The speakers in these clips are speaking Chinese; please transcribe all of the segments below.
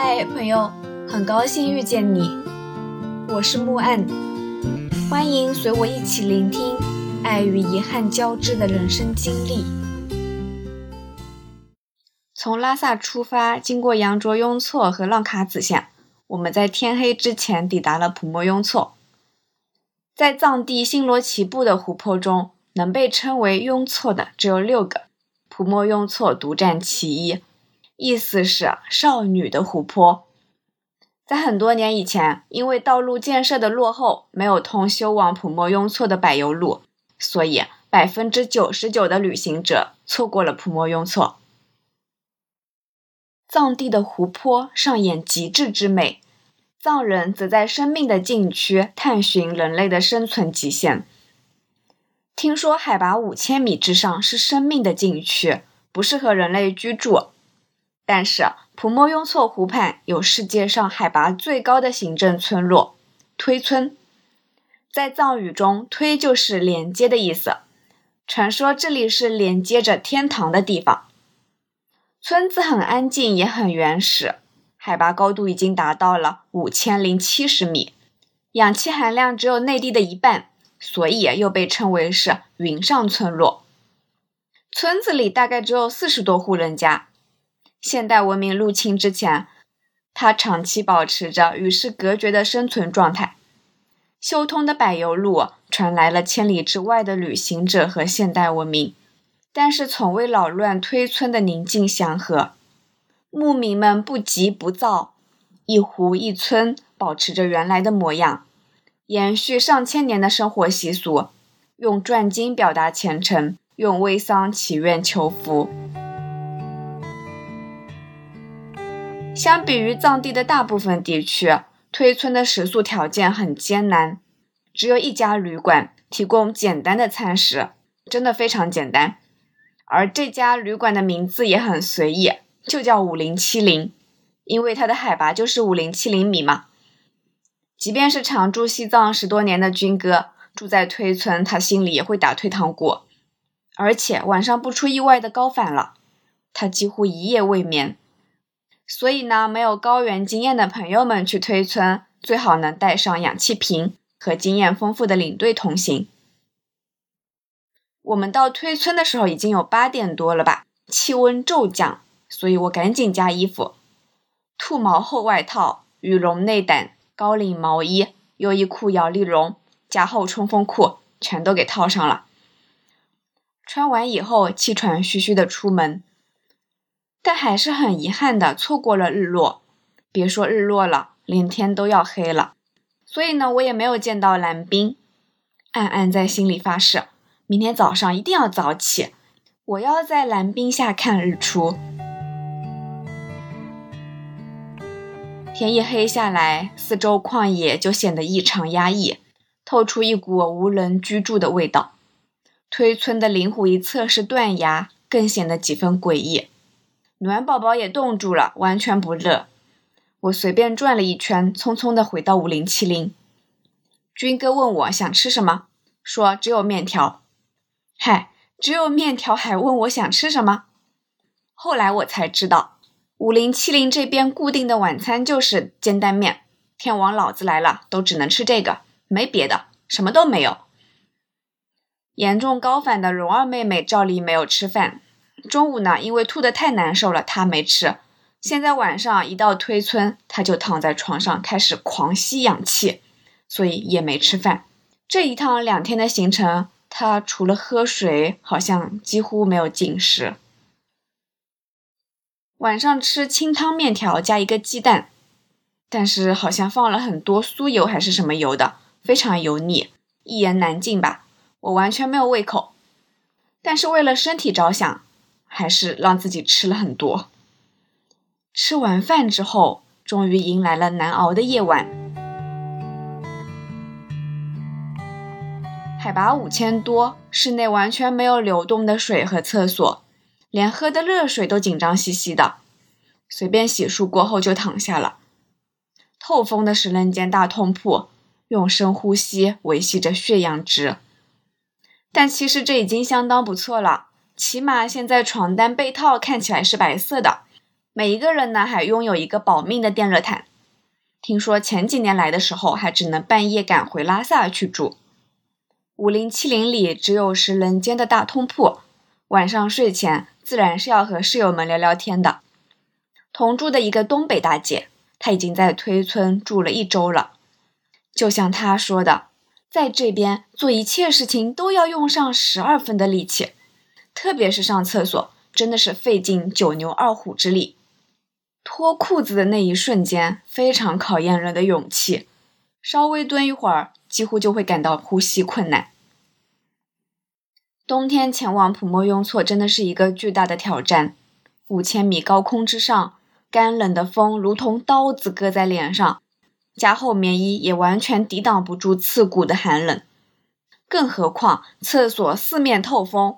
嗨，朋友，很高兴遇见你，我是木岸，欢迎随我一起聆听爱与遗憾交织的人生经历。从拉萨出发，经过羊卓雍措和浪卡子县，我们在天黑之前抵达了普莫雍措。在藏地星罗棋布的湖泊中，能被称为雍措的只有六个，普莫雍措独占其一。意思是少女的湖泊。在很多年以前，因为道路建设的落后，没有通修往普莫雍措的柏油路，所以百分之九十九的旅行者错过了普莫雍措。藏地的湖泊上演极致之美，藏人则在生命的禁区探寻人类的生存极限。听说海拔五千米之上是生命的禁区，不适合人类居住。但是，普莫雍措湖畔有世界上海拔最高的行政村落——推村。在藏语中，“推”就是连接的意思。传说这里是连接着天堂的地方。村子很安静，也很原始，海拔高度已经达到了五千零七十米，氧气含量只有内地的一半，所以又被称为是“云上村落”。村子里大概只有四十多户人家。现代文明入侵之前，它长期保持着与世隔绝的生存状态。修通的柏油路传来了千里之外的旅行者和现代文明，但是从未扰乱推村的宁静祥和。牧民们不急不躁，一湖一村保持着原来的模样，延续上千年的生活习俗，用转经表达虔诚，用微桑祈愿求福。相比于藏地的大部分地区，推村的食宿条件很艰难，只有一家旅馆提供简单的餐食，真的非常简单。而这家旅馆的名字也很随意，就叫五零七零，因为它的海拔就是五零七零米嘛。即便是常驻西藏十多年的军哥，住在推村，他心里也会打退堂鼓。而且晚上不出意外的高反了，他几乎一夜未眠。所以呢，没有高原经验的朋友们去推村，最好能带上氧气瓶和经验丰富的领队同行。我们到推村的时候已经有八点多了吧，气温骤降，所以我赶紧加衣服，兔毛厚外套、羽绒内胆、高领毛衣、优衣库摇粒绒加厚冲锋裤全都给套上了。穿完以后，气喘吁吁的出门。但还是很遗憾的错过了日落，别说日落了，连天都要黑了。所以呢，我也没有见到蓝冰。暗暗在心里发誓，明天早上一定要早起，我要在蓝冰下看日出。天一黑下来，四周旷野就显得异常压抑，透出一股无人居住的味道。推村的灵湖一侧是断崖，更显得几分诡异。暖宝宝也冻住了，完全不热。我随便转了一圈，匆匆的回到五零七零。军哥问我想吃什么，说只有面条。嗨，只有面条还问我想吃什么？后来我才知道，五零七零这边固定的晚餐就是煎蛋面。天王老子来了，都只能吃这个，没别的，什么都没有。严重高反的蓉儿妹妹照例没有吃饭。中午呢，因为吐得太难受了，他没吃。现在晚上一到推村，他就躺在床上开始狂吸氧气，所以也没吃饭。这一趟两天的行程，他除了喝水，好像几乎没有进食。晚上吃清汤面条加一个鸡蛋，但是好像放了很多酥油还是什么油的，非常油腻，一言难尽吧。我完全没有胃口，但是为了身体着想。还是让自己吃了很多。吃完饭之后，终于迎来了难熬的夜晚。海拔五千多，室内完全没有流动的水和厕所，连喝的热水都紧张兮兮的。随便洗漱过后就躺下了。透风的十人间大通铺，用深呼吸维系着血氧值。但其实这已经相当不错了。起码现在床单被套看起来是白色的，每一个人呢还拥有一个保命的电热毯。听说前几年来的时候，还只能半夜赶回拉萨去住。五零七零里只有十人间的大通铺，晚上睡前自然是要和室友们聊聊天的。同住的一个东北大姐，她已经在推村住了一周了。就像她说的，在这边做一切事情都要用上十二分的力气，特别是上厕所，真的是费尽九牛二虎之力。脱裤子的那一瞬间，非常考验人的勇气。稍微蹲一会儿，几乎就会感到呼吸困难。冬天前往普莫雍措真的是一个巨大的挑战。五千米高空之上，干冷的风如同刀子割在脸上，加厚棉衣也完全抵挡不住刺骨的寒冷。更何况厕所四面透风，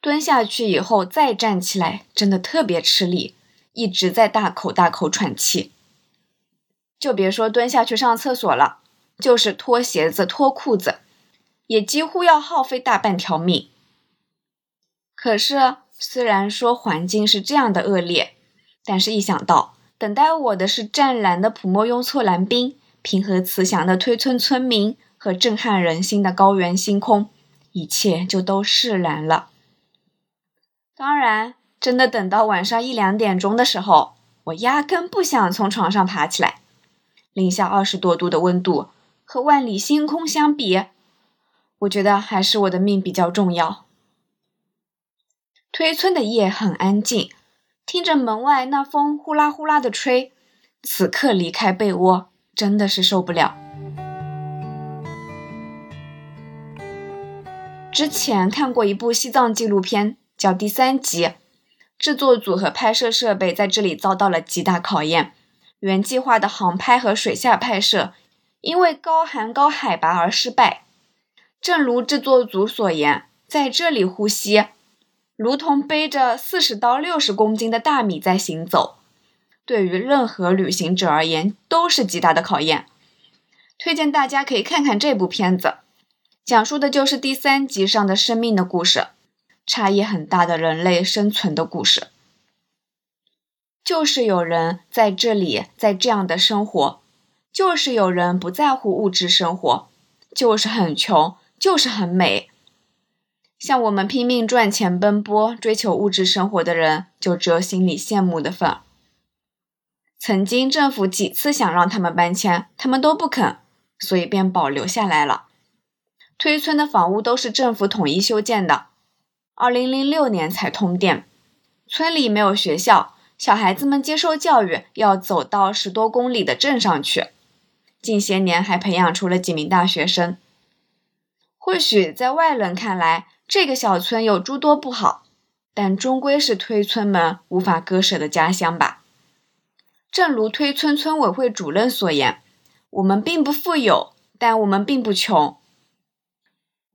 蹲下去以后再站起来，真的特别吃力。一直在大口大口喘气，就别说蹲下去上厕所了，就是脱鞋子、脱裤子，也几乎要耗费大半条命。可是，虽然说环境是这样的恶劣，但是一想到等待我的是湛蓝的普莫雍措蓝冰、平和慈祥的推村村民和震撼人心的高原星空，一切就都释然了。当然。真的等到晚上一两点钟的时候，我压根不想从床上爬起来。零下二十多度的温度和万里星空相比，我觉得还是我的命比较重要。推村的夜很安静，听着门外那风呼啦呼啦的吹，此刻离开被窝真的是受不了。之前看过一部西藏纪录片，叫《第三集》。制作组和拍摄设备在这里遭到了极大考验，原计划的航拍和水下拍摄因为高寒高海拔而失败。正如制作组所言，在这里呼吸，如同背着四十到六十公斤的大米在行走，对于任何旅行者而言都是极大的考验。推荐大家可以看看这部片子，讲述的就是第三集上的生命的故事。差异很大的人类生存的故事，就是有人在这里在这样的生活，就是有人不在乎物质生活，就是很穷，就是很美。像我们拼命赚钱奔波追求物质生活的人，就只有心里羡慕的份。曾经政府几次想让他们搬迁，他们都不肯，所以便保留下来了。推村的房屋都是政府统一修建的。二零零六年才通电，村里没有学校，小孩子们接受教育要走到十多公里的镇上去。近些年还培养出了几名大学生。或许在外人看来，这个小村有诸多不好，但终归是推村们无法割舍的家乡吧。正如推村村委会主任所言：“我们并不富有，但我们并不穷。”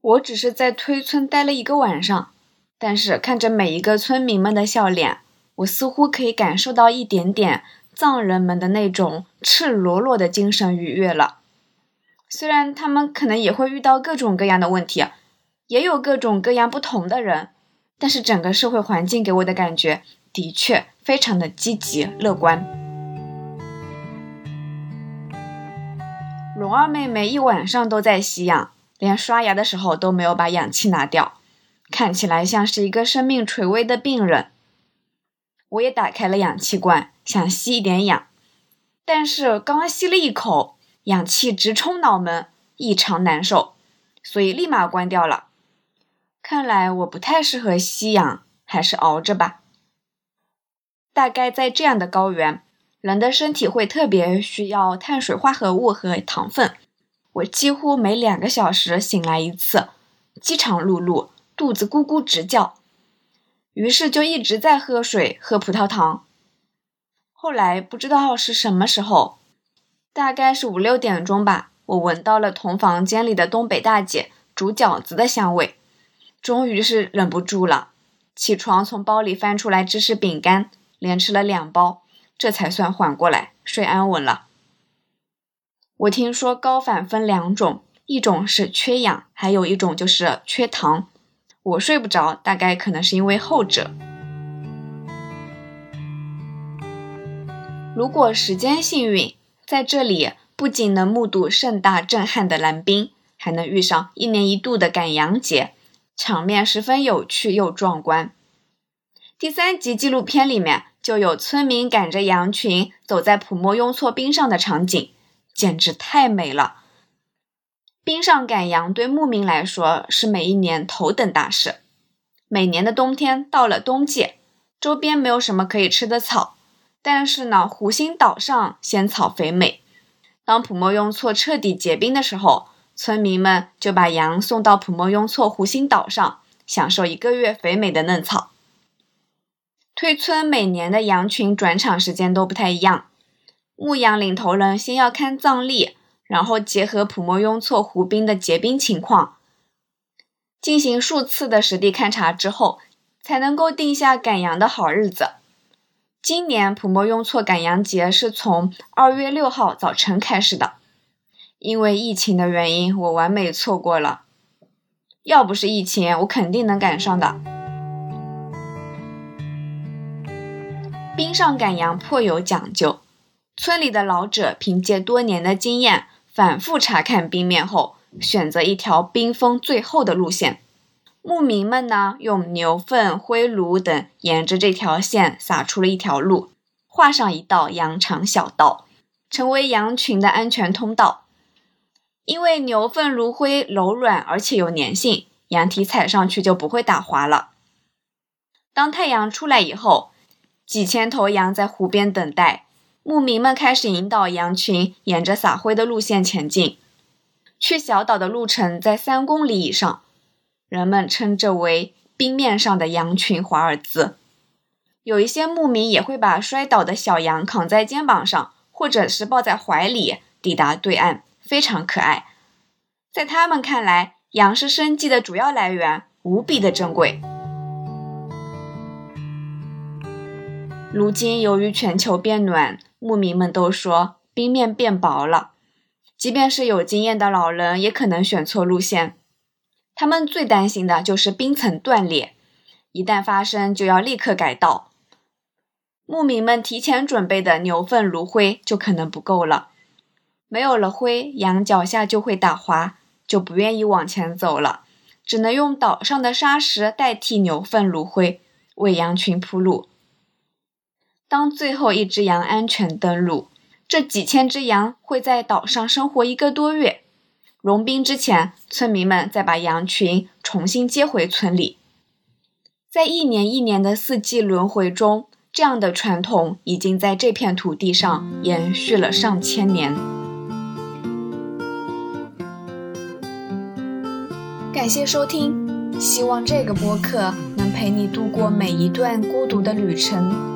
我只是在推村待了一个晚上。但是看着每一个村民们的笑脸，我似乎可以感受到一点点藏人们的那种赤裸裸的精神愉悦了。虽然他们可能也会遇到各种各样的问题，也有各种各样不同的人，但是整个社会环境给我的感觉的确非常的积极乐观。龙二妹妹一晚上都在吸氧，连刷牙的时候都没有把氧气拿掉。看起来像是一个生命垂危的病人。我也打开了氧气罐，想吸一点氧，但是刚吸了一口，氧气直冲脑门，异常难受，所以立马关掉了。看来我不太适合吸氧，还是熬着吧。大概在这样的高原，人的身体会特别需要碳水化合物和糖分。我几乎每两个小时醒来一次，饥肠辘辘。肚子咕咕直叫，于是就一直在喝水、喝葡萄糖。后来不知道是什么时候，大概是五六点钟吧，我闻到了同房间里的东北大姐煮饺子的香味，终于是忍不住了，起床从包里翻出来芝士饼干，连吃了两包，这才算缓过来，睡安稳了。我听说高反分两种，一种是缺氧，还有一种就是缺糖。我睡不着，大概可能是因为后者。如果时间幸运，在这里不仅能目睹盛大震撼的蓝冰，还能遇上一年一度的赶羊节，场面十分有趣又壮观。第三集纪录片里面就有村民赶着羊群走在普莫雍措冰上的场景，简直太美了。冰上赶羊对牧民来说是每一年头等大事。每年的冬天到了冬季，周边没有什么可以吃的草，但是呢，湖心岛上鲜草肥美。当普莫雍措彻底结冰的时候，村民们就把羊送到普莫雍措湖心岛上，享受一个月肥美的嫩草。推村每年的羊群转场时间都不太一样，牧羊领头人先要看藏历。然后结合普莫雍措湖冰的结冰情况，进行数次的实地勘察之后，才能够定下赶羊的好日子。今年普莫雍措赶羊节是从二月六号早晨开始的，因为疫情的原因，我完美错过了。要不是疫情，我肯定能赶上的。冰上赶羊颇有讲究，村里的老者凭借多年的经验。反复查看冰面后，选择一条冰封最厚的路线。牧民们呢，用牛粪、灰炉等沿着这条线撒出了一条路，画上一道羊肠小道，成为羊群的安全通道。因为牛粪炉灰柔软而且有粘性，羊蹄踩上去就不会打滑了。当太阳出来以后，几千头羊在湖边等待。牧民们开始引导羊群沿着撒灰的路线前进，去小岛的路程在三公里以上。人们称这为“冰面上的羊群华尔兹”。有一些牧民也会把摔倒的小羊扛在肩膀上，或者是抱在怀里，抵达对岸，非常可爱。在他们看来，羊是生计的主要来源，无比的珍贵。如今，由于全球变暖，牧民们都说冰面变薄了，即便是有经验的老人，也可能选错路线。他们最担心的就是冰层断裂，一旦发生就要立刻改道。牧民们提前准备的牛粪炉灰就可能不够了，没有了灰，羊脚下就会打滑，就不愿意往前走了，只能用岛上的沙石代替牛粪炉灰，为羊群铺路。当最后一只羊安全登陆，这几千只羊会在岛上生活一个多月。融冰之前，村民们再把羊群重新接回村里。在一年一年的四季轮回中，这样的传统已经在这片土地上延续了上千年。感谢收听，希望这个播客能陪你度过每一段孤独的旅程。